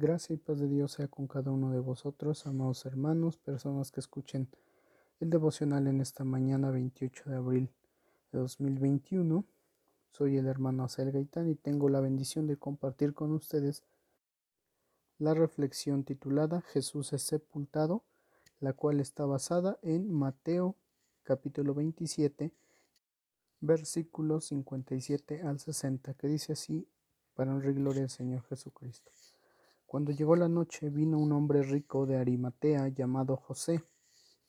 Gracia y paz de Dios sea con cada uno de vosotros, amados hermanos, personas que escuchen el devocional en esta mañana 28 de abril de 2021. Soy el hermano Acel Gaitán y tengo la bendición de compartir con ustedes la reflexión titulada Jesús es sepultado, la cual está basada en Mateo capítulo 27, versículos 57 al 60, que dice así, para honrar y gloria al Señor Jesucristo. Cuando llegó la noche vino un hombre rico de Arimatea llamado José,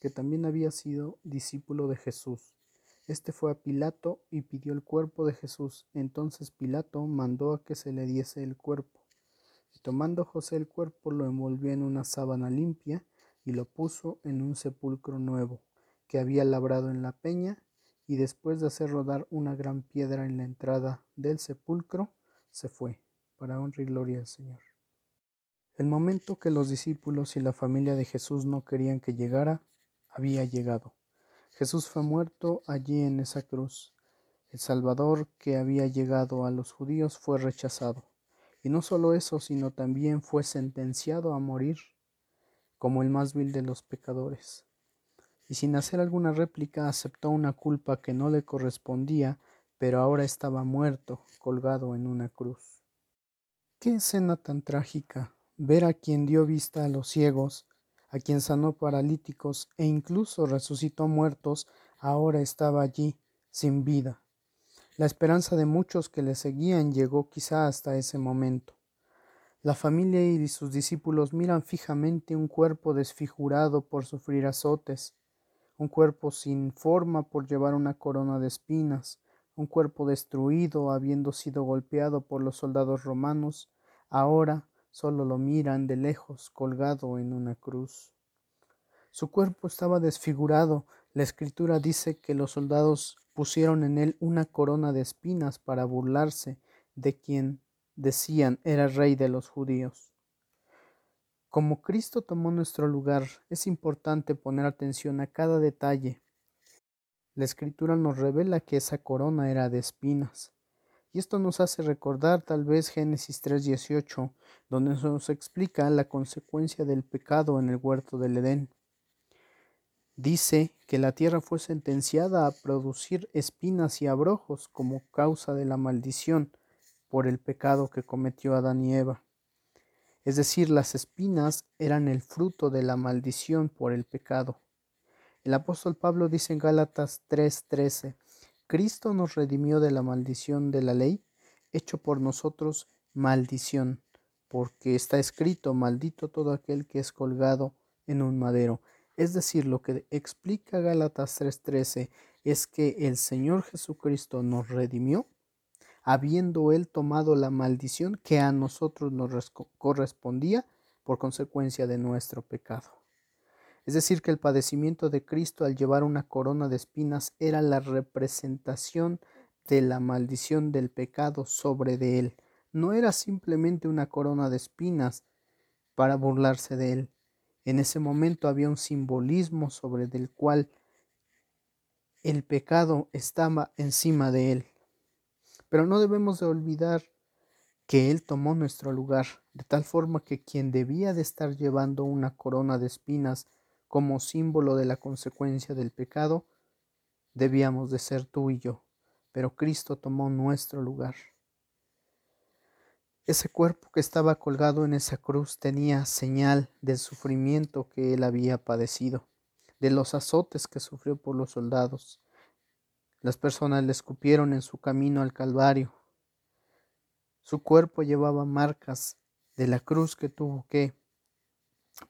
que también había sido discípulo de Jesús. Este fue a Pilato y pidió el cuerpo de Jesús. Entonces Pilato mandó a que se le diese el cuerpo. Y tomando José el cuerpo lo envolvió en una sábana limpia y lo puso en un sepulcro nuevo que había labrado en la peña, y después de hacer rodar una gran piedra en la entrada del sepulcro, se fue, para honra y gloria al Señor. El momento que los discípulos y la familia de Jesús no querían que llegara, había llegado. Jesús fue muerto allí en esa cruz. El Salvador que había llegado a los judíos fue rechazado. Y no solo eso, sino también fue sentenciado a morir como el más vil de los pecadores. Y sin hacer alguna réplica aceptó una culpa que no le correspondía, pero ahora estaba muerto, colgado en una cruz. Qué escena tan trágica ver a quien dio vista a los ciegos, a quien sanó paralíticos e incluso resucitó muertos, ahora estaba allí, sin vida. La esperanza de muchos que le seguían llegó quizá hasta ese momento. La familia y sus discípulos miran fijamente un cuerpo desfigurado por sufrir azotes, un cuerpo sin forma por llevar una corona de espinas, un cuerpo destruido habiendo sido golpeado por los soldados romanos, ahora Solo lo miran de lejos colgado en una cruz. Su cuerpo estaba desfigurado. La escritura dice que los soldados pusieron en él una corona de espinas para burlarse de quien decían era rey de los judíos. Como Cristo tomó nuestro lugar, es importante poner atención a cada detalle. La escritura nos revela que esa corona era de espinas. Y esto nos hace recordar tal vez Génesis 3:18, donde nos explica la consecuencia del pecado en el huerto del Edén. Dice que la tierra fue sentenciada a producir espinas y abrojos como causa de la maldición por el pecado que cometió Adán y Eva. Es decir, las espinas eran el fruto de la maldición por el pecado. El apóstol Pablo dice en Gálatas 3:13, Cristo nos redimió de la maldición de la ley, hecho por nosotros maldición, porque está escrito, maldito todo aquel que es colgado en un madero. Es decir, lo que explica Gálatas 3:13 es que el Señor Jesucristo nos redimió, habiendo Él tomado la maldición que a nosotros nos correspondía por consecuencia de nuestro pecado. Es decir, que el padecimiento de Cristo al llevar una corona de espinas era la representación de la maldición del pecado sobre de él. No era simplemente una corona de espinas para burlarse de él. En ese momento había un simbolismo sobre del cual el pecado estaba encima de él. Pero no debemos de olvidar que Él tomó nuestro lugar, de tal forma que quien debía de estar llevando una corona de espinas como símbolo de la consecuencia del pecado, debíamos de ser tú y yo, pero Cristo tomó nuestro lugar. Ese cuerpo que estaba colgado en esa cruz tenía señal del sufrimiento que él había padecido, de los azotes que sufrió por los soldados. Las personas le escupieron en su camino al Calvario. Su cuerpo llevaba marcas de la cruz que tuvo que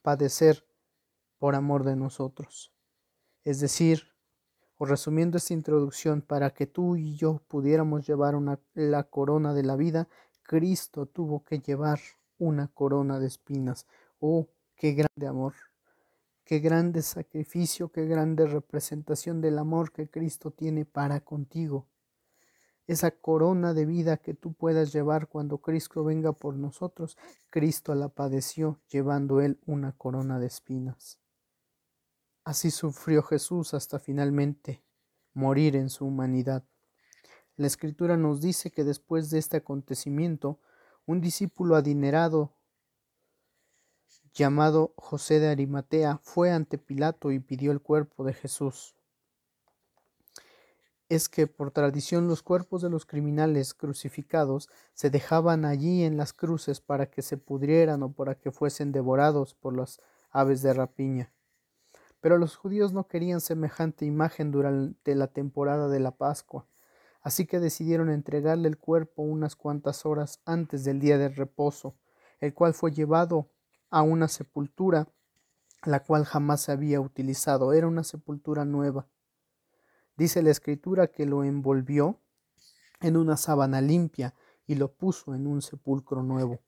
padecer por amor de nosotros. Es decir, o resumiendo esta introducción, para que tú y yo pudiéramos llevar una, la corona de la vida, Cristo tuvo que llevar una corona de espinas. Oh, qué grande amor, qué grande sacrificio, qué grande representación del amor que Cristo tiene para contigo. Esa corona de vida que tú puedas llevar cuando Cristo venga por nosotros, Cristo la padeció llevando él una corona de espinas. Así sufrió Jesús hasta finalmente morir en su humanidad. La escritura nos dice que después de este acontecimiento, un discípulo adinerado llamado José de Arimatea, fue ante Pilato y pidió el cuerpo de Jesús. Es que por tradición los cuerpos de los criminales crucificados se dejaban allí en las cruces para que se pudrieran o para que fuesen devorados por las aves de rapiña. Pero los judíos no querían semejante imagen durante la temporada de la Pascua, así que decidieron entregarle el cuerpo unas cuantas horas antes del día de reposo, el cual fue llevado a una sepultura la cual jamás se había utilizado, era una sepultura nueva. Dice la escritura que lo envolvió en una sábana limpia y lo puso en un sepulcro nuevo.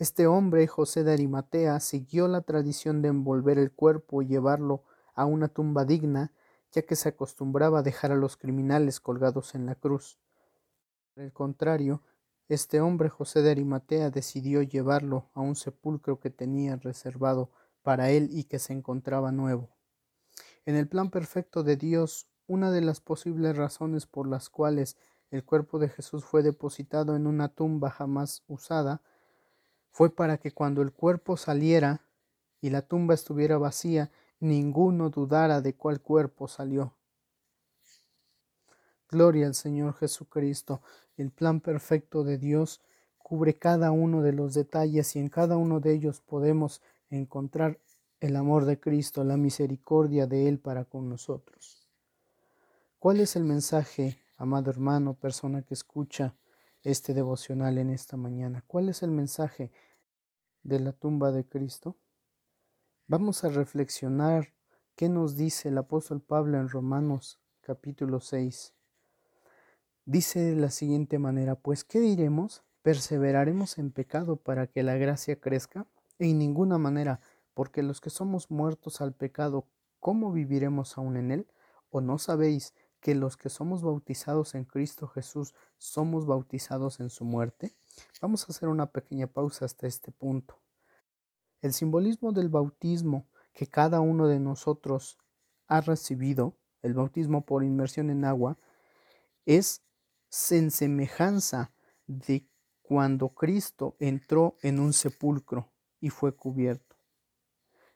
Este hombre, José de Arimatea, siguió la tradición de envolver el cuerpo y llevarlo a una tumba digna, ya que se acostumbraba a dejar a los criminales colgados en la cruz. Por el contrario, este hombre, José de Arimatea, decidió llevarlo a un sepulcro que tenía reservado para él y que se encontraba nuevo. En el plan perfecto de Dios, una de las posibles razones por las cuales el cuerpo de Jesús fue depositado en una tumba jamás usada fue para que cuando el cuerpo saliera y la tumba estuviera vacía, ninguno dudara de cuál cuerpo salió. Gloria al Señor Jesucristo. El plan perfecto de Dios cubre cada uno de los detalles y en cada uno de ellos podemos encontrar el amor de Cristo, la misericordia de Él para con nosotros. ¿Cuál es el mensaje, amado hermano, persona que escucha este devocional en esta mañana. ¿Cuál es el mensaje de la tumba de Cristo? Vamos a reflexionar qué nos dice el apóstol Pablo en Romanos capítulo 6. Dice de la siguiente manera, pues ¿qué diremos? ¿Perseveraremos en pecado para que la gracia crezca? En ninguna manera, porque los que somos muertos al pecado, ¿cómo viviremos aún en él? ¿O no sabéis que los que somos bautizados en Cristo Jesús somos bautizados en su muerte? Vamos a hacer una pequeña pausa hasta este punto. El simbolismo del bautismo que cada uno de nosotros ha recibido, el bautismo por inmersión en agua, es en semejanza de cuando Cristo entró en un sepulcro y fue cubierto.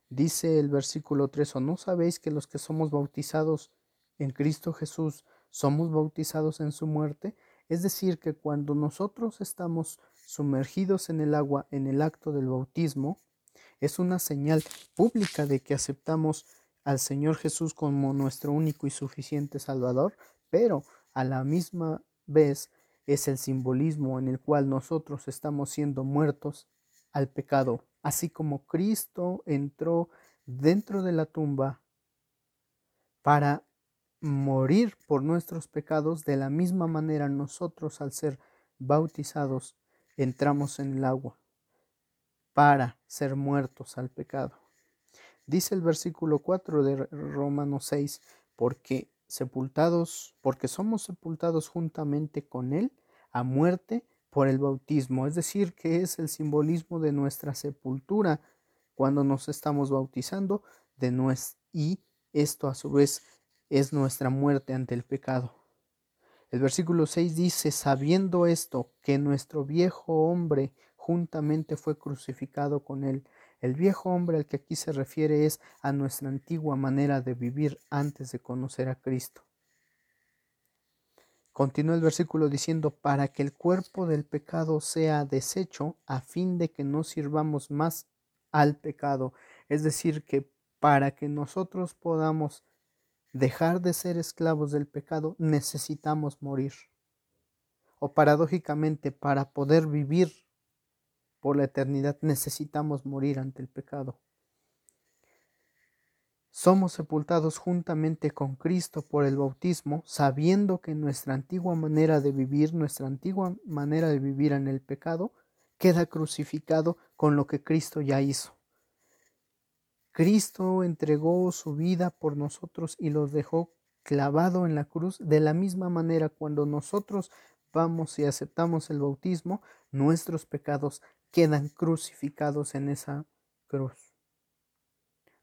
Dice el versículo 3, ¿o no sabéis que los que somos bautizados en Cristo Jesús somos bautizados en su muerte, es decir, que cuando nosotros estamos sumergidos en el agua en el acto del bautismo, es una señal pública de que aceptamos al Señor Jesús como nuestro único y suficiente Salvador, pero a la misma vez es el simbolismo en el cual nosotros estamos siendo muertos al pecado, así como Cristo entró dentro de la tumba para morir por nuestros pecados, de la misma manera nosotros al ser bautizados entramos en el agua para ser muertos al pecado. Dice el versículo 4 de Romanos 6, porque sepultados, porque somos sepultados juntamente con él a muerte por el bautismo, es decir, que es el simbolismo de nuestra sepultura cuando nos estamos bautizando de nues y esto a su vez es nuestra muerte ante el pecado. El versículo 6 dice, sabiendo esto, que nuestro viejo hombre juntamente fue crucificado con él. El viejo hombre al que aquí se refiere es a nuestra antigua manera de vivir antes de conocer a Cristo. Continúa el versículo diciendo, para que el cuerpo del pecado sea deshecho, a fin de que no sirvamos más al pecado. Es decir, que para que nosotros podamos dejar de ser esclavos del pecado, necesitamos morir. O paradójicamente, para poder vivir por la eternidad, necesitamos morir ante el pecado. Somos sepultados juntamente con Cristo por el bautismo, sabiendo que nuestra antigua manera de vivir, nuestra antigua manera de vivir en el pecado, queda crucificado con lo que Cristo ya hizo. Cristo entregó su vida por nosotros y los dejó clavado en la cruz. De la misma manera, cuando nosotros vamos y aceptamos el bautismo, nuestros pecados quedan crucificados en esa cruz.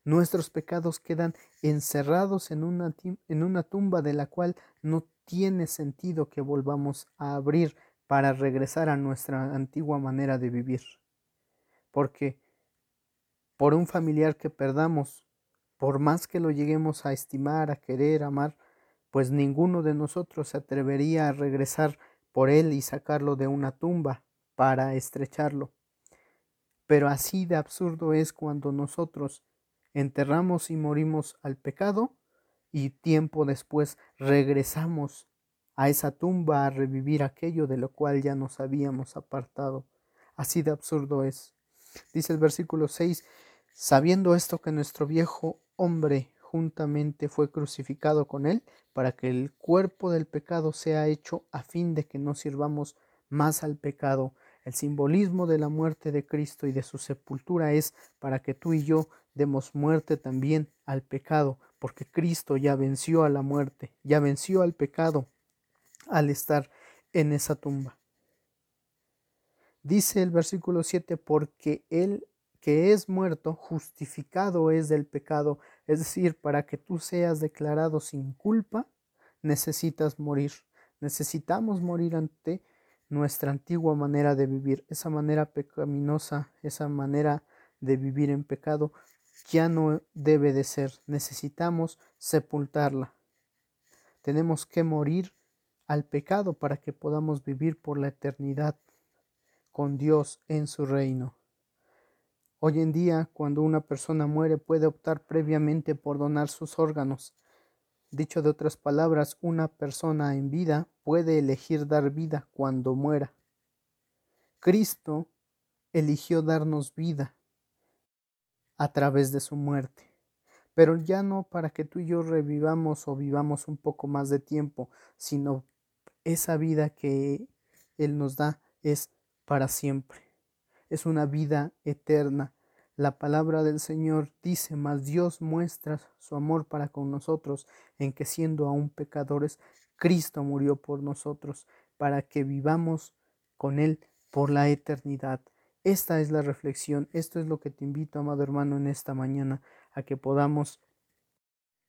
Nuestros pecados quedan encerrados en una, en una tumba de la cual no tiene sentido que volvamos a abrir para regresar a nuestra antigua manera de vivir. Porque por un familiar que perdamos, por más que lo lleguemos a estimar, a querer, amar, pues ninguno de nosotros se atrevería a regresar por él y sacarlo de una tumba para estrecharlo. Pero así de absurdo es cuando nosotros enterramos y morimos al pecado y tiempo después regresamos a esa tumba a revivir aquello de lo cual ya nos habíamos apartado. Así de absurdo es. Dice el versículo 6, sabiendo esto que nuestro viejo hombre juntamente fue crucificado con él, para que el cuerpo del pecado sea hecho a fin de que no sirvamos más al pecado. El simbolismo de la muerte de Cristo y de su sepultura es para que tú y yo demos muerte también al pecado, porque Cristo ya venció a la muerte, ya venció al pecado al estar en esa tumba. Dice el versículo 7, porque Él que es muerto, justificado es del pecado. Es decir, para que tú seas declarado sin culpa, necesitas morir. Necesitamos morir ante nuestra antigua manera de vivir, esa manera pecaminosa, esa manera de vivir en pecado, ya no debe de ser. Necesitamos sepultarla. Tenemos que morir al pecado para que podamos vivir por la eternidad con Dios en su reino. Hoy en día, cuando una persona muere, puede optar previamente por donar sus órganos. Dicho de otras palabras, una persona en vida puede elegir dar vida cuando muera. Cristo eligió darnos vida a través de su muerte, pero ya no para que tú y yo revivamos o vivamos un poco más de tiempo, sino esa vida que Él nos da es para siempre es una vida eterna. La palabra del Señor dice, mas Dios muestra su amor para con nosotros en que siendo aún pecadores, Cristo murió por nosotros, para que vivamos con Él por la eternidad. Esta es la reflexión, esto es lo que te invito, amado hermano, en esta mañana, a que podamos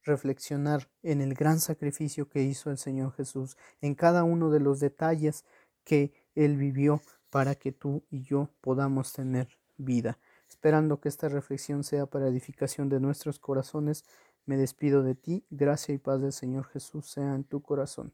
reflexionar en el gran sacrificio que hizo el Señor Jesús, en cada uno de los detalles que Él vivió para que tú y yo podamos tener vida. Esperando que esta reflexión sea para edificación de nuestros corazones, me despido de ti. Gracia y paz del Señor Jesús sea en tu corazón.